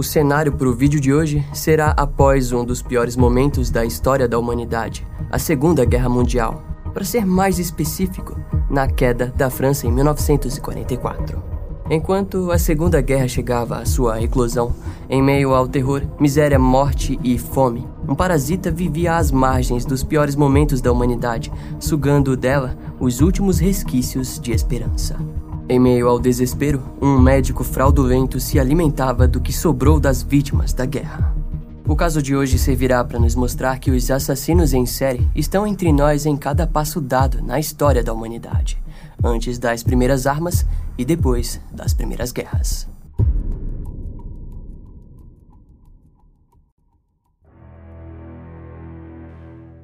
O cenário para o vídeo de hoje será após um dos piores momentos da história da humanidade, a Segunda Guerra Mundial. Para ser mais específico, na queda da França em 1944. Enquanto a Segunda Guerra chegava à sua eclosão, em meio ao terror, miséria, morte e fome, um parasita vivia às margens dos piores momentos da humanidade, sugando dela os últimos resquícios de esperança. Em meio ao desespero, um médico fraudulento se alimentava do que sobrou das vítimas da guerra. O caso de hoje servirá para nos mostrar que os assassinos em série estão entre nós em cada passo dado na história da humanidade, antes das primeiras armas e depois das primeiras guerras.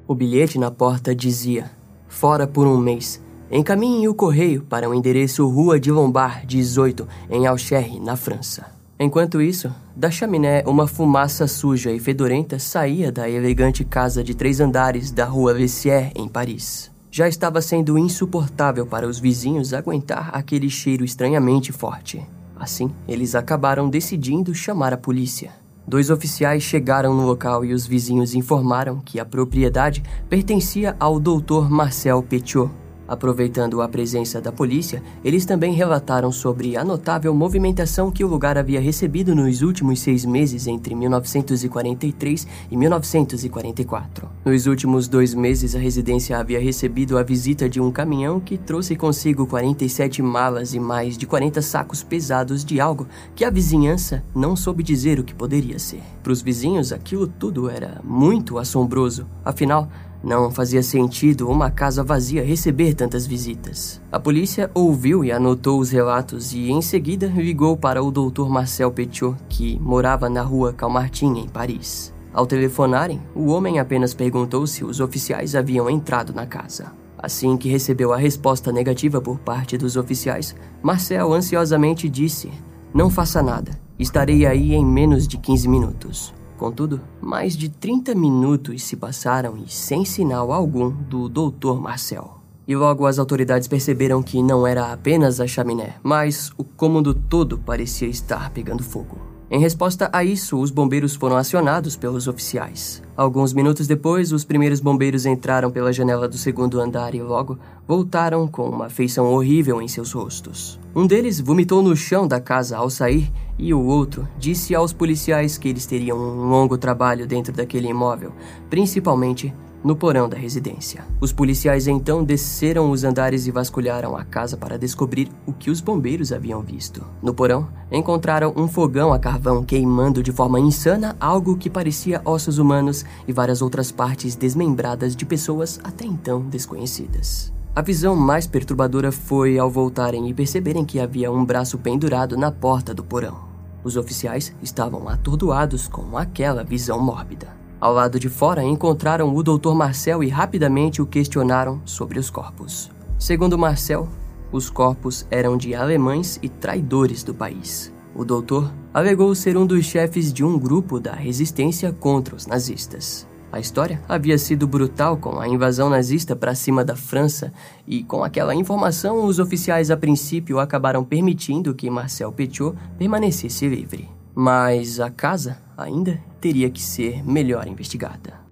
O bilhete na porta dizia: Fora por um mês Encaminhe o correio para o endereço Rua de Lombard 18, em Alcherre, na França. Enquanto isso, da chaminé uma fumaça suja e fedorenta saía da elegante casa de três andares da Rua Vessier, em Paris. Já estava sendo insuportável para os vizinhos aguentar aquele cheiro estranhamente forte. Assim, eles acabaram decidindo chamar a polícia. Dois oficiais chegaram no local e os vizinhos informaram que a propriedade pertencia ao Dr. Marcel Petiot, Aproveitando a presença da polícia, eles também relataram sobre a notável movimentação que o lugar havia recebido nos últimos seis meses entre 1943 e 1944. Nos últimos dois meses, a residência havia recebido a visita de um caminhão que trouxe consigo 47 malas e mais de 40 sacos pesados de algo que a vizinhança não soube dizer o que poderia ser. Para os vizinhos, aquilo tudo era muito assombroso. Afinal, não fazia sentido uma casa vazia receber tantas visitas. A polícia ouviu e anotou os relatos e, em seguida, ligou para o Dr. Marcel Petiot, que morava na rua Calmartin, em Paris. Ao telefonarem, o homem apenas perguntou se os oficiais haviam entrado na casa. Assim que recebeu a resposta negativa por parte dos oficiais, Marcel ansiosamente disse: Não faça nada, estarei aí em menos de 15 minutos. Contudo, mais de 30 minutos se passaram e sem sinal algum do Dr. Marcel. E logo as autoridades perceberam que não era apenas a chaminé, mas o cômodo todo parecia estar pegando fogo. Em resposta a isso, os bombeiros foram acionados pelos oficiais. Alguns minutos depois, os primeiros bombeiros entraram pela janela do segundo andar e logo voltaram com uma feição horrível em seus rostos. Um deles vomitou no chão da casa ao sair e o outro disse aos policiais que eles teriam um longo trabalho dentro daquele imóvel, principalmente no porão da residência. Os policiais então desceram os andares e vasculharam a casa para descobrir o que os bombeiros haviam visto. No porão, encontraram um fogão a carvão queimando de forma insana algo que parecia ossos humanos e várias outras partes desmembradas de pessoas até então desconhecidas. A visão mais perturbadora foi ao voltarem e perceberem que havia um braço pendurado na porta do porão. Os oficiais estavam atordoados com aquela visão mórbida. Ao lado de fora encontraram o Dr. Marcel e rapidamente o questionaram sobre os corpos. Segundo Marcel, os corpos eram de alemães e traidores do país. O doutor alegou ser um dos chefes de um grupo da resistência contra os nazistas. A história havia sido brutal com a invasão nazista para cima da França, e com aquela informação, os oficiais a princípio acabaram permitindo que Marcel Petiot permanecesse livre. Mas a casa ainda teria que ser melhor investigada.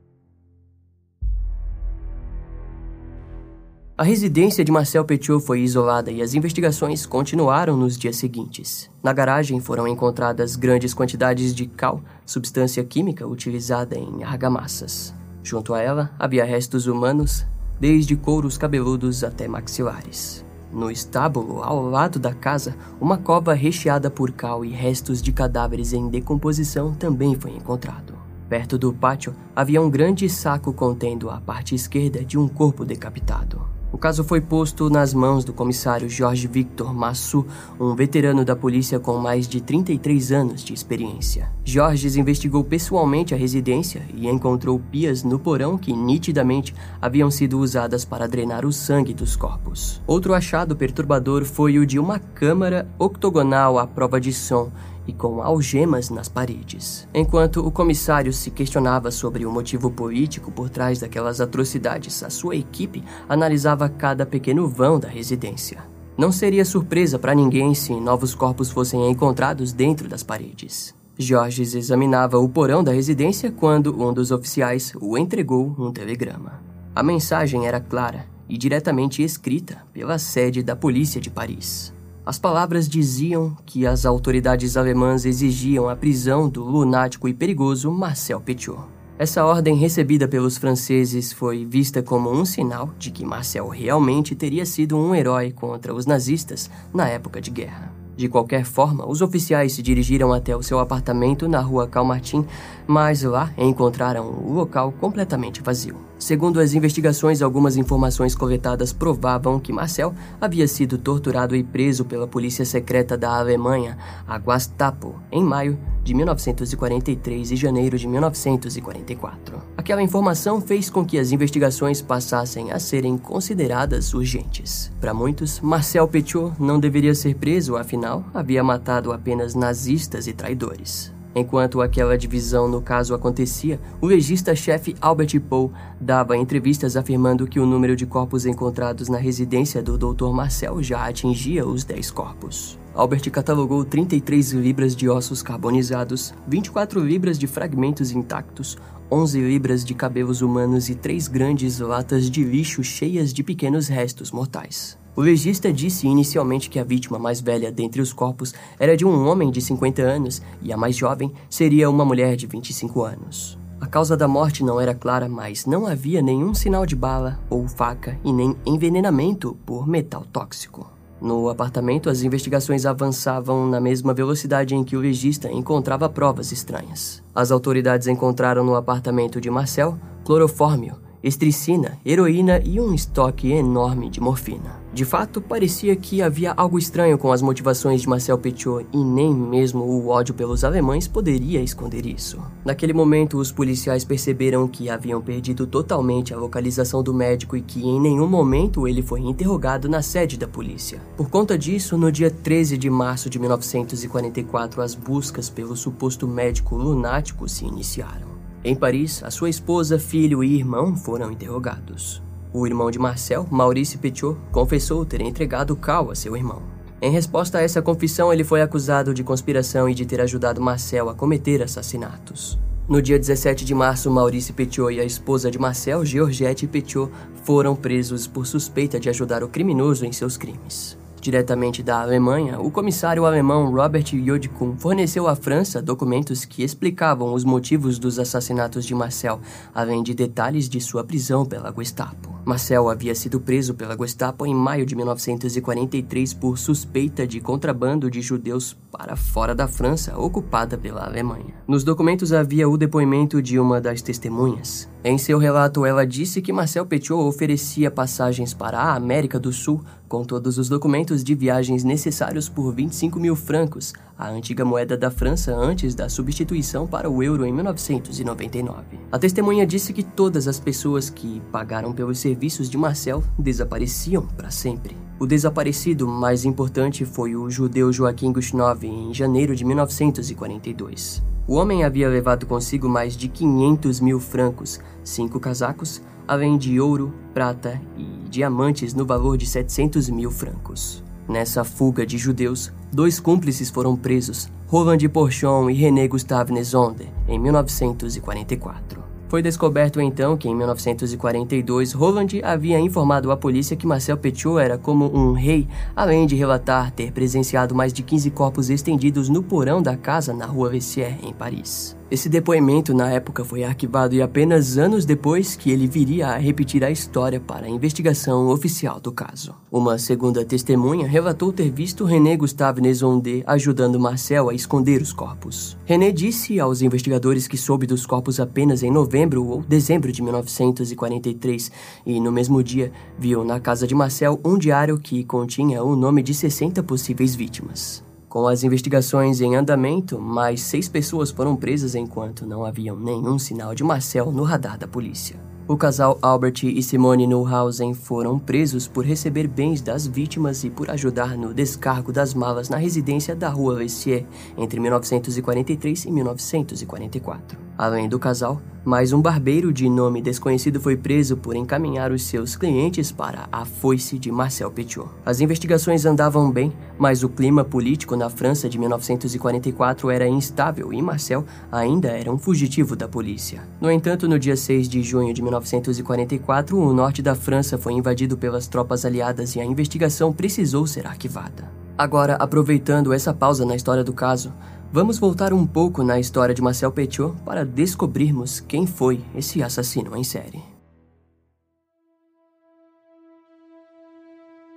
A residência de Marcel Petiot foi isolada e as investigações continuaram nos dias seguintes. Na garagem foram encontradas grandes quantidades de cal, substância química utilizada em argamassas. Junto a ela havia restos humanos, desde couros cabeludos até maxilares. No estábulo, ao lado da casa, uma cova recheada por cal e restos de cadáveres em decomposição também foi encontrado. Perto do pátio havia um grande saco contendo a parte esquerda de um corpo decapitado. O caso foi posto nas mãos do comissário Jorge Victor Massu, um veterano da polícia com mais de 33 anos de experiência. Jorge investigou pessoalmente a residência e encontrou pias no porão que nitidamente haviam sido usadas para drenar o sangue dos corpos. Outro achado perturbador foi o de uma câmara octogonal à prova de som e com algemas nas paredes. Enquanto o comissário se questionava sobre o motivo político por trás daquelas atrocidades, a sua equipe analisava cada pequeno vão da residência. Não seria surpresa para ninguém se novos corpos fossem encontrados dentro das paredes. Georges examinava o porão da residência quando um dos oficiais o entregou um telegrama. A mensagem era clara e diretamente escrita pela sede da polícia de Paris. As palavras diziam que as autoridades alemãs exigiam a prisão do lunático e perigoso Marcel Petiot. Essa ordem recebida pelos franceses foi vista como um sinal de que Marcel realmente teria sido um herói contra os nazistas na época de guerra. De qualquer forma, os oficiais se dirigiram até o seu apartamento na rua Calmartin, mas lá encontraram o local completamente vazio. Segundo as investigações, algumas informações coletadas provavam que Marcel havia sido torturado e preso pela polícia secreta da Alemanha, a Gestapo, em maio de 1943 e janeiro de 1944. Aquela informação fez com que as investigações passassem a serem consideradas urgentes. Para muitos, Marcel Petiot não deveria ser preso, afinal, havia matado apenas nazistas e traidores. Enquanto aquela divisão no caso acontecia, o legista-chefe Albert Poe dava entrevistas afirmando que o número de corpos encontrados na residência do Dr. Marcel já atingia os 10 corpos. Albert catalogou 33 libras de ossos carbonizados, 24 libras de fragmentos intactos, 11 libras de cabelos humanos e três grandes latas de lixo cheias de pequenos restos mortais. O legista disse inicialmente que a vítima mais velha dentre os corpos era de um homem de 50 anos e a mais jovem seria uma mulher de 25 anos. A causa da morte não era clara, mas não havia nenhum sinal de bala ou faca e nem envenenamento por metal tóxico. No apartamento, as investigações avançavam na mesma velocidade em que o legista encontrava provas estranhas. As autoridades encontraram no apartamento de Marcel clorofórmio, estricina, heroína e um estoque enorme de morfina. De fato, parecia que havia algo estranho com as motivações de Marcel Petiot e nem mesmo o ódio pelos alemães poderia esconder isso. Naquele momento, os policiais perceberam que haviam perdido totalmente a localização do médico e que em nenhum momento ele foi interrogado na sede da polícia. Por conta disso, no dia 13 de março de 1944, as buscas pelo suposto médico lunático se iniciaram. Em Paris, a sua esposa, filho e irmão foram interrogados. O irmão de Marcel, Maurice Petiot, confessou ter entregado Cal a seu irmão. Em resposta a essa confissão, ele foi acusado de conspiração e de ter ajudado Marcel a cometer assassinatos. No dia 17 de março, Maurice Petiot e a esposa de Marcel, Georgette Petiot, foram presos por suspeita de ajudar o criminoso em seus crimes. Diretamente da Alemanha, o comissário alemão Robert Jodkun forneceu à França documentos que explicavam os motivos dos assassinatos de Marcel, além de detalhes de sua prisão pela Gestapo. Marcel havia sido preso pela Gestapo em maio de 1943 por suspeita de contrabando de judeus para fora da França, ocupada pela Alemanha. Nos documentos havia o depoimento de uma das testemunhas. Em seu relato, ela disse que Marcel Petiot oferecia passagens para a América do Sul com todos os documentos de viagens necessários por 25 mil francos, a antiga moeda da França antes da substituição para o euro em 1999. A testemunha disse que todas as pessoas que pagaram pelos serviços de Marcel desapareciam para sempre. O desaparecido mais importante foi o judeu Joaquim Gushnov em janeiro de 1942. O homem havia levado consigo mais de 500 mil francos, cinco casacos, além de ouro, prata e diamantes no valor de 700 mil francos. Nessa fuga de judeus, dois cúmplices foram presos, Roland Porchon e René Gustave Nezonde, em 1944. Foi descoberto então que em 1942 Roland havia informado à polícia que Marcel Petiot era como um rei, além de relatar ter presenciado mais de 15 corpos estendidos no porão da casa na rua Vessier, em Paris. Esse depoimento na época foi arquivado e apenas anos depois que ele viria a repetir a história para a investigação oficial do caso. Uma segunda testemunha relatou ter visto René Gustave Nezonde ajudando Marcel a esconder os corpos. René disse aos investigadores que soube dos corpos apenas em novembro ou dezembro de 1943 e no mesmo dia viu na casa de Marcel um diário que continha o nome de 60 possíveis vítimas. Com as investigações em andamento, mais seis pessoas foram presas enquanto não havia nenhum sinal de Marcel no radar da polícia. O casal Albert e Simone Neuhausen foram presos por receber bens das vítimas e por ajudar no descargo das malas na residência da Rua Vessier entre 1943 e 1944. Além do casal, mais um barbeiro de nome desconhecido foi preso por encaminhar os seus clientes para a foice de Marcel Petiot. As investigações andavam bem, mas o clima político na França de 1944 era instável e Marcel ainda era um fugitivo da polícia. No entanto, no dia 6 de junho de 1944, o norte da França foi invadido pelas tropas aliadas e a investigação precisou ser arquivada. Agora, aproveitando essa pausa na história do caso, Vamos voltar um pouco na história de Marcel Petiot para descobrirmos quem foi esse assassino em série.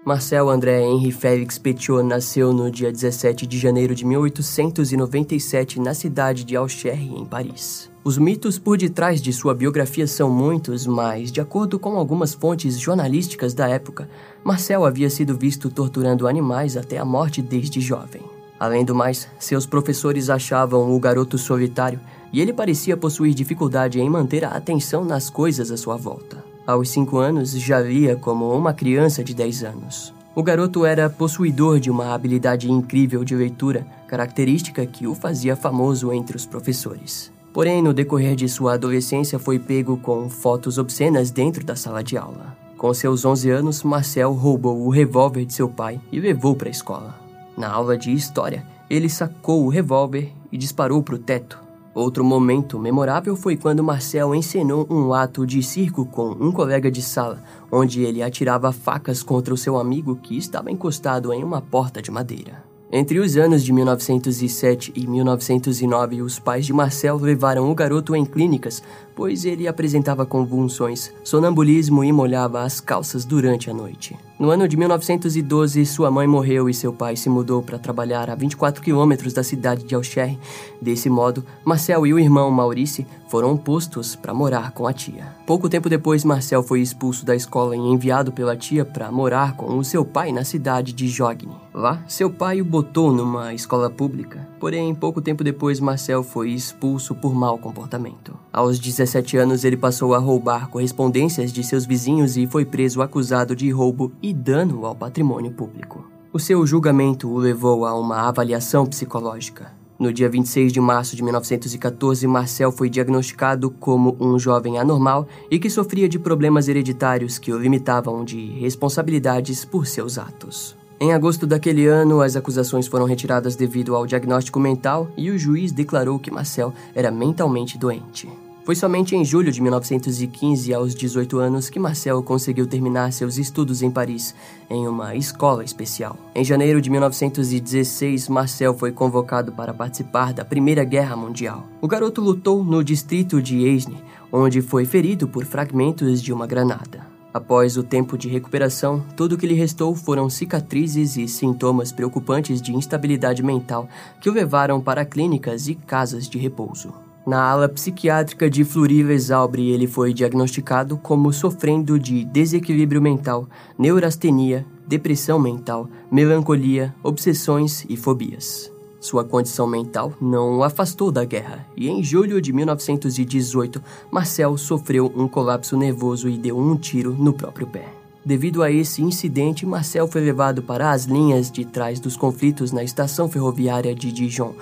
Marcel André Henri Félix Petiot nasceu no dia 17 de janeiro de 1897 na cidade de Alcherre, em Paris. Os mitos por detrás de sua biografia são muitos, mas, de acordo com algumas fontes jornalísticas da época, Marcel havia sido visto torturando animais até a morte desde jovem. Além do mais, seus professores achavam o garoto solitário e ele parecia possuir dificuldade em manter a atenção nas coisas à sua volta. Aos cinco anos, já via como uma criança de 10 anos. O garoto era possuidor de uma habilidade incrível de leitura, característica que o fazia famoso entre os professores. Porém, no decorrer de sua adolescência, foi pego com fotos obscenas dentro da sala de aula. Com seus 11 anos, Marcel roubou o revólver de seu pai e levou para a escola. Na aula de história, ele sacou o revólver e disparou para o teto. Outro momento memorável foi quando Marcel encenou um ato de circo com um colega de sala, onde ele atirava facas contra o seu amigo que estava encostado em uma porta de madeira. Entre os anos de 1907 e 1909, os pais de Marcel levaram o garoto em clínicas, pois ele apresentava convulsões, sonambulismo e molhava as calças durante a noite. No ano de 1912, sua mãe morreu e seu pai se mudou para trabalhar a 24 quilômetros da cidade de Alcher. Desse modo, Marcel e o irmão Maurice foram postos para morar com a tia. Pouco tempo depois, Marcel foi expulso da escola e enviado pela tia para morar com o seu pai na cidade de Jogne. Lá, seu pai o botou numa escola pública. Porém, pouco tempo depois, Marcel foi expulso por mau comportamento. Aos 17 anos, ele passou a roubar correspondências de seus vizinhos e foi preso acusado de roubo e dano ao patrimônio público. O seu julgamento o levou a uma avaliação psicológica. No dia 26 de março de 1914, Marcel foi diagnosticado como um jovem anormal e que sofria de problemas hereditários que o limitavam de responsabilidades por seus atos. Em agosto daquele ano, as acusações foram retiradas devido ao diagnóstico mental e o juiz declarou que Marcel era mentalmente doente. Foi somente em julho de 1915, aos 18 anos, que Marcel conseguiu terminar seus estudos em Paris, em uma escola especial. Em janeiro de 1916, Marcel foi convocado para participar da Primeira Guerra Mundial. O garoto lutou no distrito de Aisne, onde foi ferido por fragmentos de uma granada. Após o tempo de recuperação, tudo o que lhe restou foram cicatrizes e sintomas preocupantes de instabilidade mental que o levaram para clínicas e casas de repouso. Na ala psiquiátrica de Fleury-les-Aubry, ele foi diagnosticado como sofrendo de desequilíbrio mental, neurastenia, depressão mental, melancolia, obsessões e fobias. Sua condição mental não o afastou da guerra, e em julho de 1918, Marcel sofreu um colapso nervoso e deu um tiro no próprio pé. Devido a esse incidente, Marcel foi levado para as linhas de trás dos conflitos na estação ferroviária de Dijon,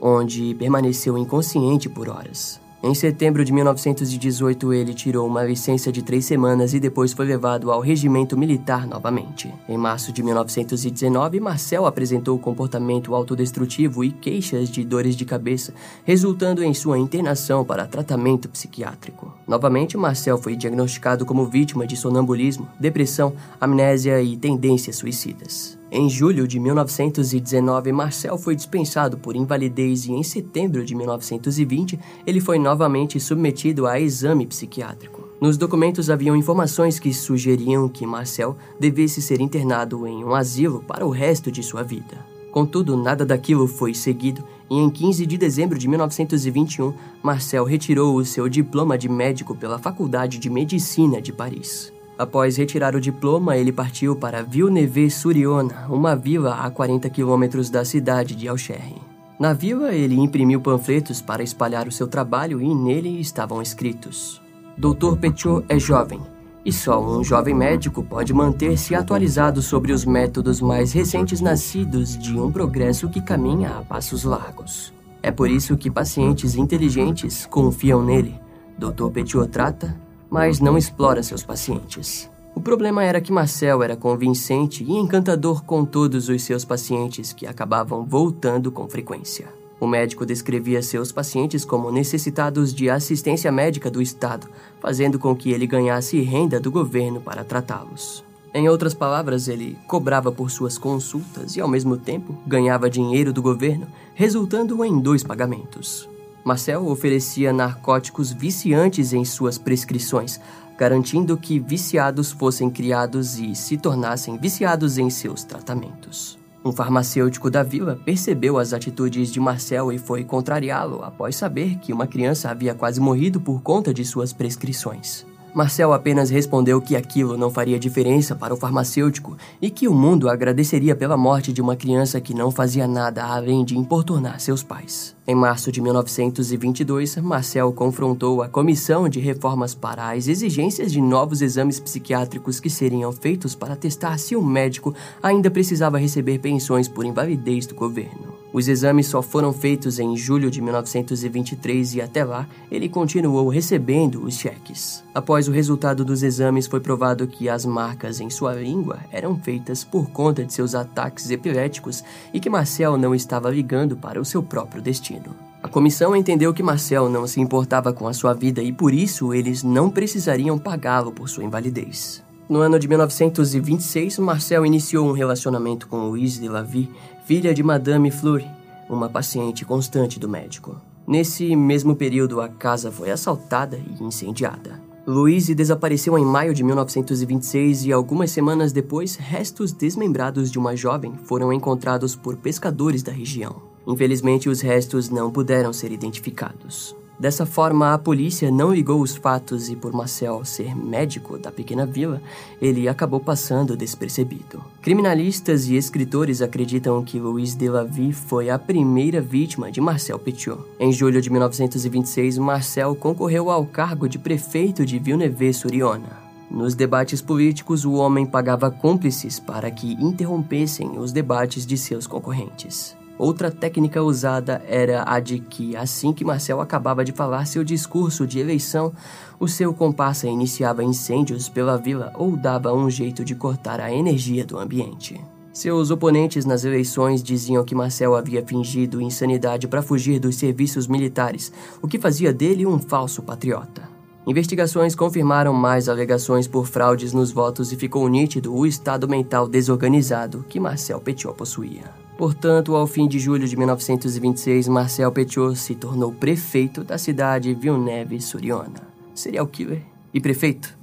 onde permaneceu inconsciente por horas. Em setembro de 1918, ele tirou uma licença de três semanas e depois foi levado ao regimento militar novamente. Em março de 1919, Marcel apresentou comportamento autodestrutivo e queixas de dores de cabeça, resultando em sua internação para tratamento psiquiátrico. Novamente, Marcel foi diagnosticado como vítima de sonambulismo, depressão, amnésia e tendências suicidas. Em julho de 1919, Marcel foi dispensado por invalidez e em setembro de 1920 ele foi novamente submetido a exame psiquiátrico. Nos documentos haviam informações que sugeriam que Marcel devesse ser internado em um asilo para o resto de sua vida. Contudo, nada daquilo foi seguido e em 15 de dezembro de 1921, Marcel retirou o seu diploma de médico pela Faculdade de Medicina de Paris. Após retirar o diploma, ele partiu para Villeneuve-sur-Yonne, uma vila a 40 quilômetros da cidade de Alcherre. Na vila, ele imprimiu panfletos para espalhar o seu trabalho e nele estavam escritos: Dr. Petiot é jovem, e só um jovem médico pode manter-se atualizado sobre os métodos mais recentes nascidos de um progresso que caminha a passos largos. É por isso que pacientes inteligentes confiam nele. Dr. Petiot trata, mas não explora seus pacientes. O problema era que Marcel era convincente e encantador com todos os seus pacientes que acabavam voltando com frequência. O médico descrevia seus pacientes como necessitados de assistência médica do Estado, fazendo com que ele ganhasse renda do governo para tratá-los. Em outras palavras, ele cobrava por suas consultas e, ao mesmo tempo, ganhava dinheiro do governo, resultando em dois pagamentos. Marcel oferecia narcóticos viciantes em suas prescrições, garantindo que viciados fossem criados e se tornassem viciados em seus tratamentos. Um farmacêutico da vila percebeu as atitudes de Marcel e foi contrariá-lo após saber que uma criança havia quase morrido por conta de suas prescrições. Marcel apenas respondeu que aquilo não faria diferença para o farmacêutico e que o mundo agradeceria pela morte de uma criança que não fazia nada além de importunar seus pais. Em março de 1922, Marcel confrontou a Comissão de Reformas para as exigências de novos exames psiquiátricos que seriam feitos para testar se o médico ainda precisava receber pensões por invalidez do governo. Os exames só foram feitos em julho de 1923 e até lá ele continuou recebendo os cheques. Após o resultado dos exames, foi provado que as marcas em sua língua eram feitas por conta de seus ataques epiléticos e que Marcel não estava ligando para o seu próprio destino. A comissão entendeu que Marcel não se importava com a sua vida e por isso eles não precisariam pagá-lo por sua invalidez. No ano de 1926, Marcel iniciou um relacionamento com Louise de Lavie, filha de Madame Fleury, uma paciente constante do médico. Nesse mesmo período, a casa foi assaltada e incendiada. Louise desapareceu em maio de 1926 e algumas semanas depois, restos desmembrados de uma jovem foram encontrados por pescadores da região. Infelizmente, os restos não puderam ser identificados. Dessa forma, a polícia não ligou os fatos e, por Marcel ser médico da pequena vila, ele acabou passando despercebido. Criminalistas e escritores acreditam que Louis Delavie foi a primeira vítima de Marcel Petiot. Em julho de 1926, Marcel concorreu ao cargo de prefeito de Villeneuve-sur-Yonne. Nos debates políticos, o homem pagava cúmplices para que interrompessem os debates de seus concorrentes. Outra técnica usada era a de que, assim que Marcel acabava de falar seu discurso de eleição, o seu comparsa iniciava incêndios pela vila ou dava um jeito de cortar a energia do ambiente. Seus oponentes nas eleições diziam que Marcel havia fingido insanidade para fugir dos serviços militares, o que fazia dele um falso patriota. Investigações confirmaram mais alegações por fraudes nos votos e ficou nítido o estado mental desorganizado que Marcel Petiot possuía. Portanto, ao fim de julho de 1926, Marcel Petiot se tornou prefeito da cidade Villeneuve-sur-Yonne. Serial killer e prefeito?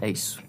É isso.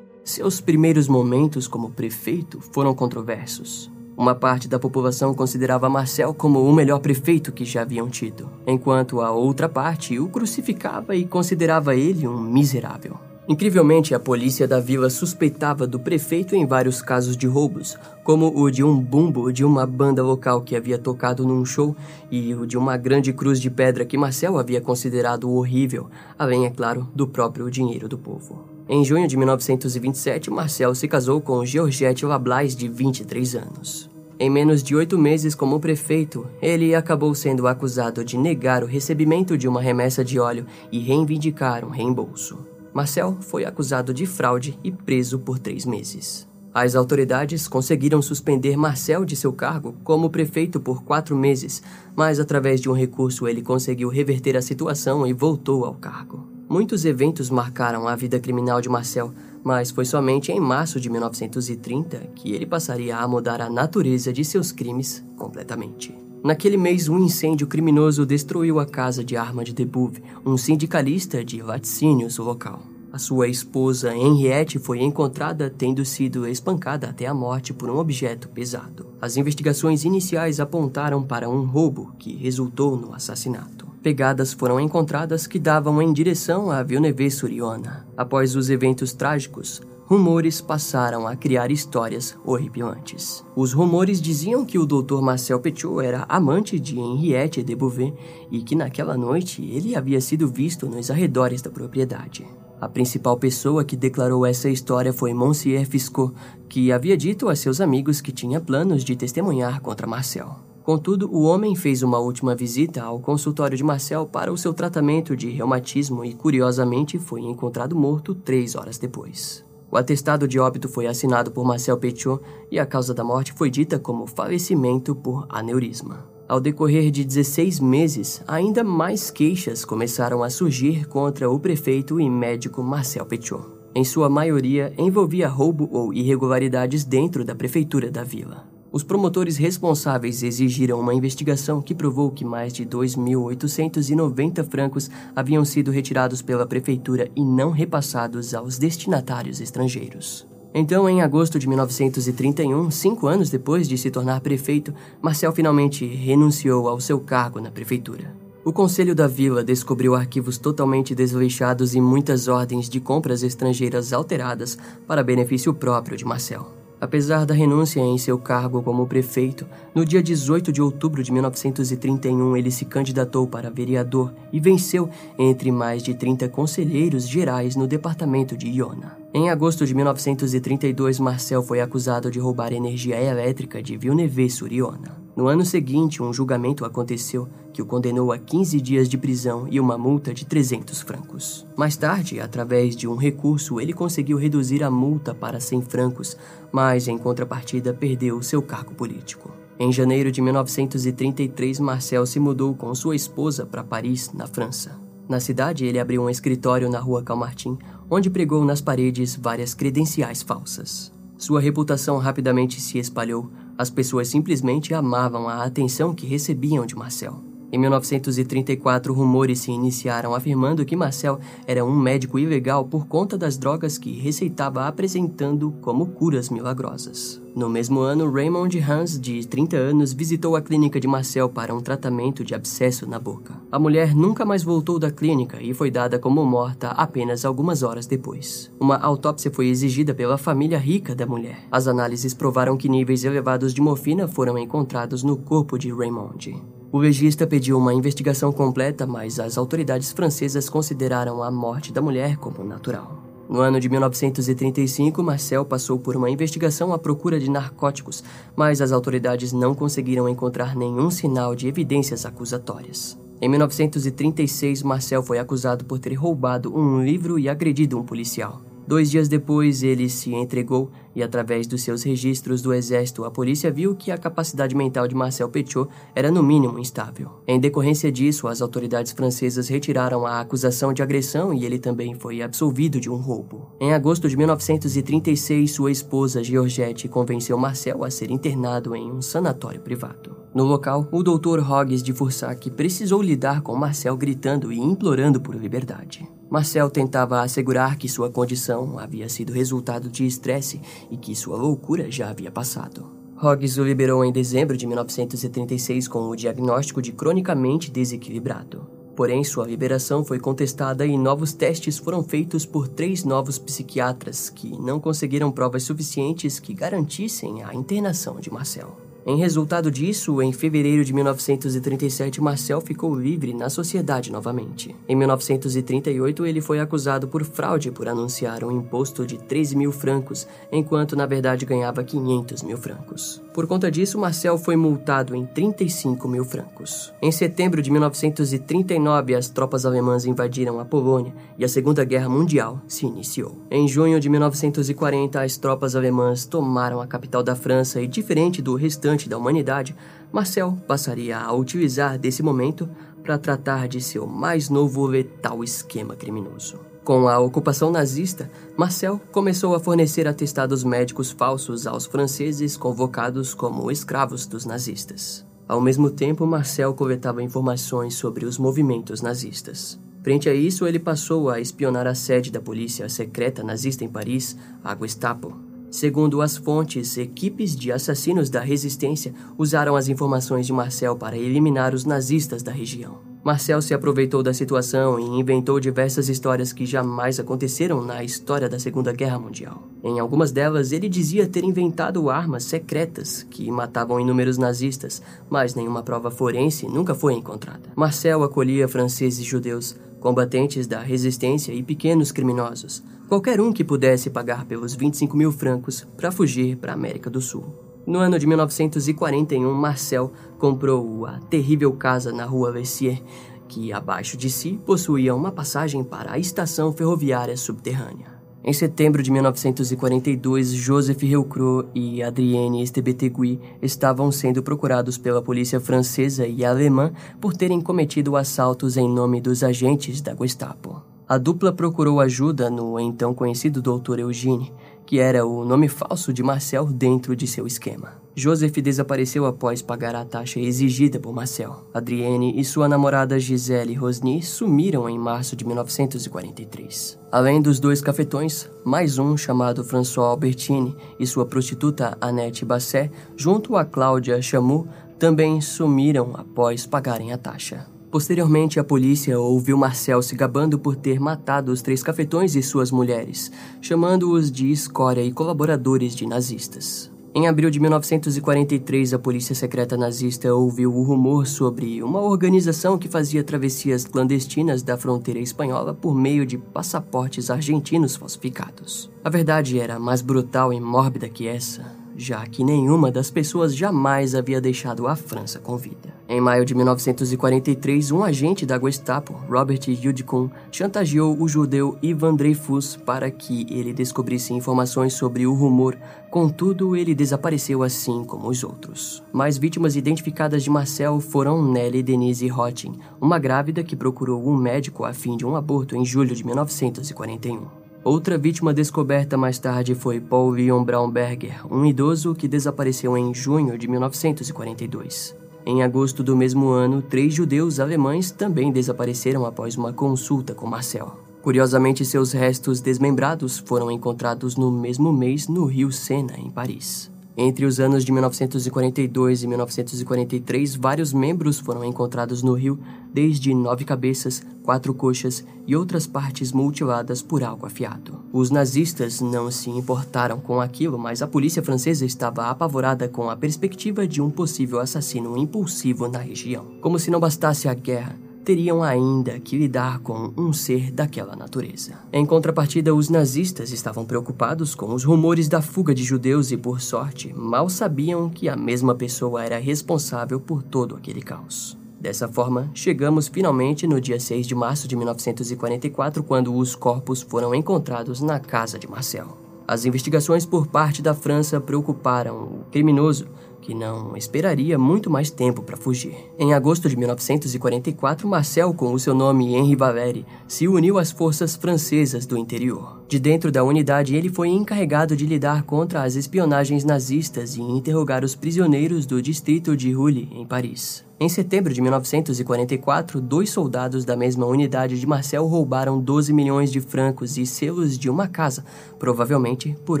Seus primeiros momentos como prefeito foram controversos. Uma parte da população considerava Marcel como o melhor prefeito que já haviam tido, enquanto a outra parte o crucificava e considerava ele um miserável. Incrivelmente, a polícia da vila suspeitava do prefeito em vários casos de roubos, como o de um bumbo de uma banda local que havia tocado num show e o de uma grande cruz de pedra que Marcel havia considerado horrível, além, é claro, do próprio dinheiro do povo. Em junho de 1927, Marcel se casou com Georgette Lablais, de 23 anos. Em menos de oito meses como prefeito, ele acabou sendo acusado de negar o recebimento de uma remessa de óleo e reivindicar um reembolso. Marcel foi acusado de fraude e preso por três meses. As autoridades conseguiram suspender Marcel de seu cargo como prefeito por quatro meses, mas através de um recurso ele conseguiu reverter a situação e voltou ao cargo. Muitos eventos marcaram a vida criminal de Marcel, mas foi somente em março de 1930 que ele passaria a mudar a natureza de seus crimes completamente. Naquele mês, um incêndio criminoso destruiu a casa de arma de Debouve, um sindicalista de laticínios local. A sua esposa, Henriette, foi encontrada tendo sido espancada até a morte por um objeto pesado. As investigações iniciais apontaram para um roubo que resultou no assassinato. Pegadas foram encontradas que davam em direção a Villeneuve-sur-Yonne. Após os eventos trágicos, rumores passaram a criar histórias horripilantes. Os rumores diziam que o Dr. Marcel Petiot era amante de Henriette de Beauvais e que naquela noite ele havia sido visto nos arredores da propriedade. A principal pessoa que declarou essa história foi Monsieur Fiscot, que havia dito a seus amigos que tinha planos de testemunhar contra Marcel. Contudo, o homem fez uma última visita ao consultório de Marcel para o seu tratamento de reumatismo e, curiosamente, foi encontrado morto três horas depois. O atestado de óbito foi assinado por Marcel Petiot e a causa da morte foi dita como falecimento por aneurisma. Ao decorrer de 16 meses, ainda mais queixas começaram a surgir contra o prefeito e médico Marcel Petiot. Em sua maioria, envolvia roubo ou irregularidades dentro da prefeitura da vila. Os promotores responsáveis exigiram uma investigação que provou que mais de 2.890 francos haviam sido retirados pela prefeitura e não repassados aos destinatários estrangeiros. Então, em agosto de 1931, cinco anos depois de se tornar prefeito, Marcel finalmente renunciou ao seu cargo na prefeitura. O conselho da vila descobriu arquivos totalmente desleixados e muitas ordens de compras estrangeiras alteradas para benefício próprio de Marcel. Apesar da renúncia em seu cargo como prefeito, no dia 18 de outubro de 1931 ele se candidatou para vereador e venceu entre mais de 30 conselheiros gerais no departamento de Iona. Em agosto de 1932, Marcel foi acusado de roubar energia elétrica de Villeneuve-sur-Iona. No ano seguinte, um julgamento aconteceu que o condenou a 15 dias de prisão e uma multa de 300 francos. Mais tarde, através de um recurso, ele conseguiu reduzir a multa para 100 francos, mas em contrapartida perdeu seu cargo político. Em janeiro de 1933, Marcel se mudou com sua esposa para Paris, na França. Na cidade, ele abriu um escritório na rua Calmartin, onde pregou nas paredes várias credenciais falsas. Sua reputação rapidamente se espalhou, as pessoas simplesmente amavam a atenção que recebiam de Marcel. Em 1934, rumores se iniciaram afirmando que Marcel era um médico ilegal por conta das drogas que receitava apresentando como curas milagrosas. No mesmo ano, Raymond Hans, de 30 anos, visitou a clínica de Marcel para um tratamento de abscesso na boca. A mulher nunca mais voltou da clínica e foi dada como morta apenas algumas horas depois. Uma autópsia foi exigida pela família rica da mulher. As análises provaram que níveis elevados de morfina foram encontrados no corpo de Raymond. O legista pediu uma investigação completa, mas as autoridades francesas consideraram a morte da mulher como natural. No ano de 1935, Marcel passou por uma investigação à procura de narcóticos, mas as autoridades não conseguiram encontrar nenhum sinal de evidências acusatórias. Em 1936, Marcel foi acusado por ter roubado um livro e agredido um policial. Dois dias depois, ele se entregou e, através dos seus registros do exército, a polícia viu que a capacidade mental de Marcel Petiot era no mínimo instável. Em decorrência disso, as autoridades francesas retiraram a acusação de agressão e ele também foi absolvido de um roubo. Em agosto de 1936, sua esposa Georgette convenceu Marcel a ser internado em um sanatório privado. No local, o Dr. Hoggs de Fursac precisou lidar com Marcel gritando e implorando por liberdade. Marcel tentava assegurar que sua condição havia sido resultado de estresse e que sua loucura já havia passado. Hoggs o liberou em dezembro de 1936 com o diagnóstico de cronicamente desequilibrado. Porém, sua liberação foi contestada e novos testes foram feitos por três novos psiquiatras que não conseguiram provas suficientes que garantissem a internação de Marcel. Em resultado disso, em fevereiro de 1937, Marcel ficou livre na sociedade novamente. Em 1938, ele foi acusado por fraude por anunciar um imposto de 13 mil francos, enquanto na verdade ganhava 500 mil francos. Por conta disso, Marcel foi multado em 35 mil francos. Em setembro de 1939, as tropas alemãs invadiram a Polônia e a Segunda Guerra Mundial se iniciou. Em junho de 1940, as tropas alemãs tomaram a capital da França e, diferente do restante da humanidade, Marcel passaria a utilizar desse momento para tratar de seu mais novo letal esquema criminoso. Com a ocupação nazista, Marcel começou a fornecer atestados médicos falsos aos franceses convocados como escravos dos nazistas. Ao mesmo tempo, Marcel coletava informações sobre os movimentos nazistas. Frente a isso, ele passou a espionar a sede da polícia secreta nazista em Paris, a Gestapo, Segundo as fontes, equipes de assassinos da resistência usaram as informações de Marcel para eliminar os nazistas da região. Marcel se aproveitou da situação e inventou diversas histórias que jamais aconteceram na história da Segunda Guerra Mundial. Em algumas delas, ele dizia ter inventado armas secretas que matavam inúmeros nazistas, mas nenhuma prova forense nunca foi encontrada. Marcel acolhia franceses judeus, combatentes da resistência e pequenos criminosos, qualquer um que pudesse pagar pelos 25 mil francos para fugir para a América do Sul. No ano de 1941, Marcel comprou a terrível casa na rua Vessier, que abaixo de si possuía uma passagem para a estação ferroviária subterrânea. Em setembro de 1942, Joseph Reucroux e Adrienne Estebetegui estavam sendo procurados pela polícia francesa e alemã por terem cometido assaltos em nome dos agentes da Gestapo. A dupla procurou ajuda no então conhecido Dr. Eugene, que era o nome falso de Marcel dentro de seu esquema. Joseph desapareceu após pagar a taxa exigida por Marcel. Adrienne e sua namorada Gisele Rosny sumiram em março de 1943. Além dos dois cafetões, mais um chamado François Albertini e sua prostituta Annette Basset, junto a Cláudia Chamu, também sumiram após pagarem a taxa. Posteriormente, a polícia ouviu Marcel se gabando por ter matado os três cafetões e suas mulheres, chamando-os de escória e colaboradores de nazistas. Em abril de 1943, a polícia secreta nazista ouviu o rumor sobre uma organização que fazia travessias clandestinas da fronteira espanhola por meio de passaportes argentinos falsificados. A verdade era mais brutal e mórbida que essa já que nenhuma das pessoas jamais havia deixado a França com vida. Em maio de 1943, um agente da Gestapo, Robert Judicon, chantageou o judeu Ivan Dreyfus para que ele descobrisse informações sobre o rumor, contudo, ele desapareceu assim como os outros. Mais vítimas identificadas de Marcel foram Nelly Denise Hottin, uma grávida que procurou um médico a fim de um aborto em julho de 1941. Outra vítima descoberta mais tarde foi Paul Leon Braunberger, um idoso que desapareceu em junho de 1942. Em agosto do mesmo ano, três judeus alemães também desapareceram após uma consulta com Marcel. Curiosamente, seus restos desmembrados foram encontrados no mesmo mês no rio Sena, em Paris. Entre os anos de 1942 e 1943, vários membros foram encontrados no rio, desde nove cabeças, quatro coxas e outras partes mutiladas por algo afiado. Os nazistas não se importaram com aquilo, mas a polícia francesa estava apavorada com a perspectiva de um possível assassino impulsivo na região. Como se não bastasse a guerra, teriam ainda que lidar com um ser daquela natureza. Em contrapartida, os nazistas estavam preocupados com os rumores da fuga de judeus e, por sorte, mal sabiam que a mesma pessoa era responsável por todo aquele caos. Dessa forma, chegamos finalmente no dia 6 de março de 1944, quando os corpos foram encontrados na casa de Marcel. As investigações por parte da França preocuparam o criminoso, que não esperaria muito mais tempo para fugir. Em agosto de 1944, Marcel, com o seu nome Henri Valeri, se uniu às forças francesas do interior. De dentro da unidade, ele foi encarregado de lidar contra as espionagens nazistas e interrogar os prisioneiros do distrito de Rouly, em Paris. Em setembro de 1944, dois soldados da mesma unidade de Marcel roubaram 12 milhões de francos e selos de uma casa, provavelmente por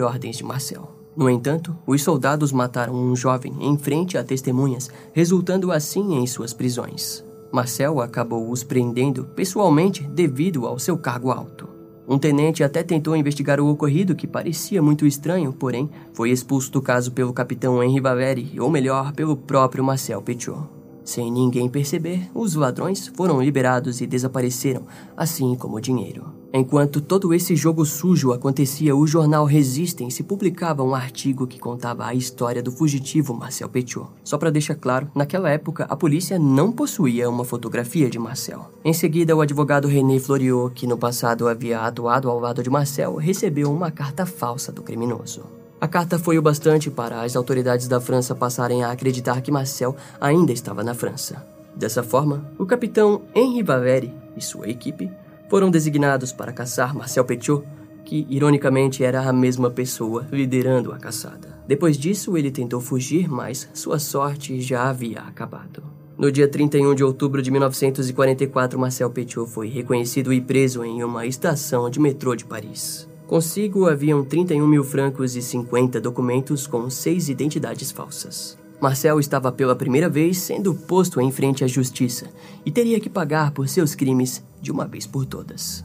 ordens de Marcel. No entanto, os soldados mataram um jovem em frente a testemunhas, resultando assim em suas prisões. Marcel acabou os prendendo pessoalmente devido ao seu cargo alto. Um tenente até tentou investigar o ocorrido, que parecia muito estranho, porém foi expulso do caso pelo capitão Henri Valeri, ou melhor, pelo próprio Marcel Petiot. Sem ninguém perceber, os ladrões foram liberados e desapareceram, assim como o dinheiro. Enquanto todo esse jogo sujo acontecia, o jornal Resistência publicava um artigo que contava a história do fugitivo Marcel Petiot. Só para deixar claro, naquela época a polícia não possuía uma fotografia de Marcel. Em seguida, o advogado René Floriot, que no passado havia atuado ao lado de Marcel, recebeu uma carta falsa do criminoso. A carta foi o bastante para as autoridades da França passarem a acreditar que Marcel ainda estava na França. Dessa forma, o capitão Henri Valeri e sua equipe foram designados para caçar Marcel Petiot, que ironicamente era a mesma pessoa liderando a caçada. Depois disso, ele tentou fugir, mas sua sorte já havia acabado. No dia 31 de outubro de 1944, Marcel Petiot foi reconhecido e preso em uma estação de metrô de Paris. Consigo haviam 31 mil francos e 50 documentos com seis identidades falsas. Marcel estava pela primeira vez sendo posto em frente à justiça e teria que pagar por seus crimes de uma vez por todas.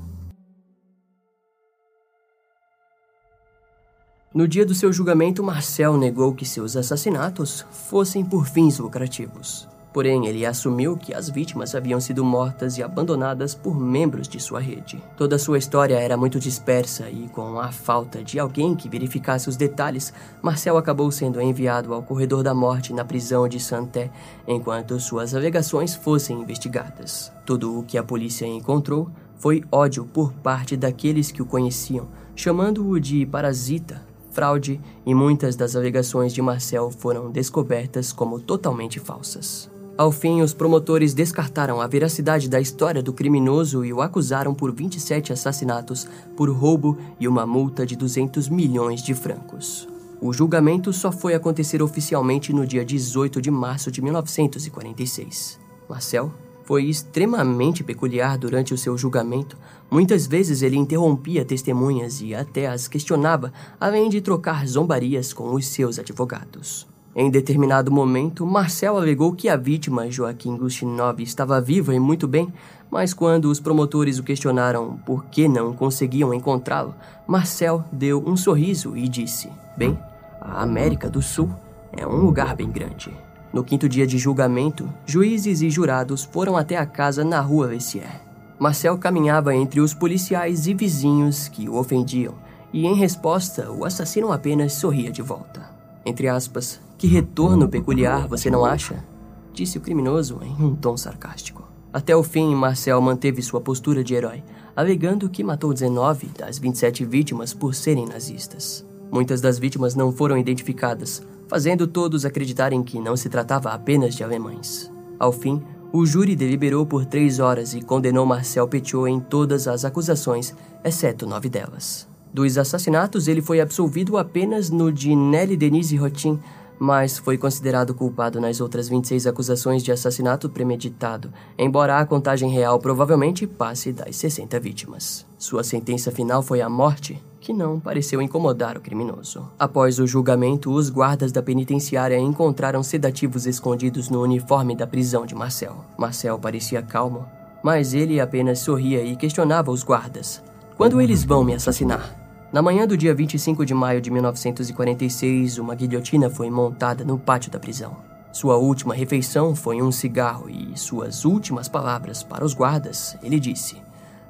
No dia do seu julgamento, Marcel negou que seus assassinatos fossem por fins lucrativos. Porém, ele assumiu que as vítimas haviam sido mortas e abandonadas por membros de sua rede. Toda sua história era muito dispersa e, com a falta de alguém que verificasse os detalhes, Marcel acabou sendo enviado ao corredor da morte na prisão de Santé, enquanto suas alegações fossem investigadas. Tudo o que a polícia encontrou foi ódio por parte daqueles que o conheciam, chamando-o de parasita, fraude e muitas das alegações de Marcel foram descobertas como totalmente falsas. Ao fim, os promotores descartaram a veracidade da história do criminoso e o acusaram por 27 assassinatos, por roubo e uma multa de 200 milhões de francos. O julgamento só foi acontecer oficialmente no dia 18 de março de 1946. Marcel foi extremamente peculiar durante o seu julgamento. Muitas vezes ele interrompia testemunhas e até as questionava, além de trocar zombarias com os seus advogados. Em determinado momento, Marcel alegou que a vítima, Joaquim Gustinov, estava viva e muito bem, mas quando os promotores o questionaram por que não conseguiam encontrá-lo, Marcel deu um sorriso e disse: Bem, a América do Sul é um lugar bem grande. No quinto dia de julgamento, juízes e jurados foram até a casa na rua Vessier. Marcel caminhava entre os policiais e vizinhos que o ofendiam, e em resposta, o assassino apenas sorria de volta. Entre aspas, que retorno peculiar, você não acha? Disse o criminoso em um tom sarcástico. Até o fim, Marcel manteve sua postura de herói, alegando que matou 19 das 27 vítimas por serem nazistas. Muitas das vítimas não foram identificadas, fazendo todos acreditarem que não se tratava apenas de alemães. Ao fim, o júri deliberou por três horas e condenou Marcel Petiot em todas as acusações, exceto nove delas. Dos assassinatos, ele foi absolvido apenas no de Nelly Denise Rotin, mas foi considerado culpado nas outras 26 acusações de assassinato premeditado, embora a contagem real provavelmente passe das 60 vítimas. Sua sentença final foi a morte, que não pareceu incomodar o criminoso. Após o julgamento, os guardas da penitenciária encontraram sedativos escondidos no uniforme da prisão de Marcel. Marcel parecia calmo, mas ele apenas sorria e questionava os guardas: Quando eles vão me assassinar? Na manhã do dia 25 de maio de 1946, uma guilhotina foi montada no pátio da prisão. Sua última refeição foi um cigarro e suas últimas palavras para os guardas, ele disse: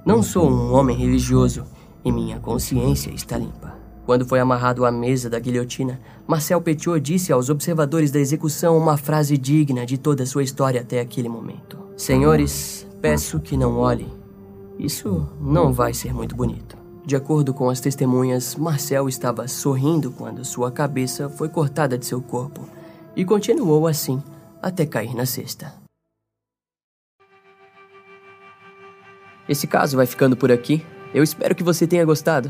Não sou um homem religioso e minha consciência está limpa. Quando foi amarrado à mesa da guilhotina, Marcel Petiot disse aos observadores da execução uma frase digna de toda sua história até aquele momento: Senhores, peço que não olhem. Isso não vai ser muito bonito. De acordo com as testemunhas, Marcel estava sorrindo quando sua cabeça foi cortada de seu corpo e continuou assim até cair na cesta. Esse caso vai ficando por aqui. Eu espero que você tenha gostado.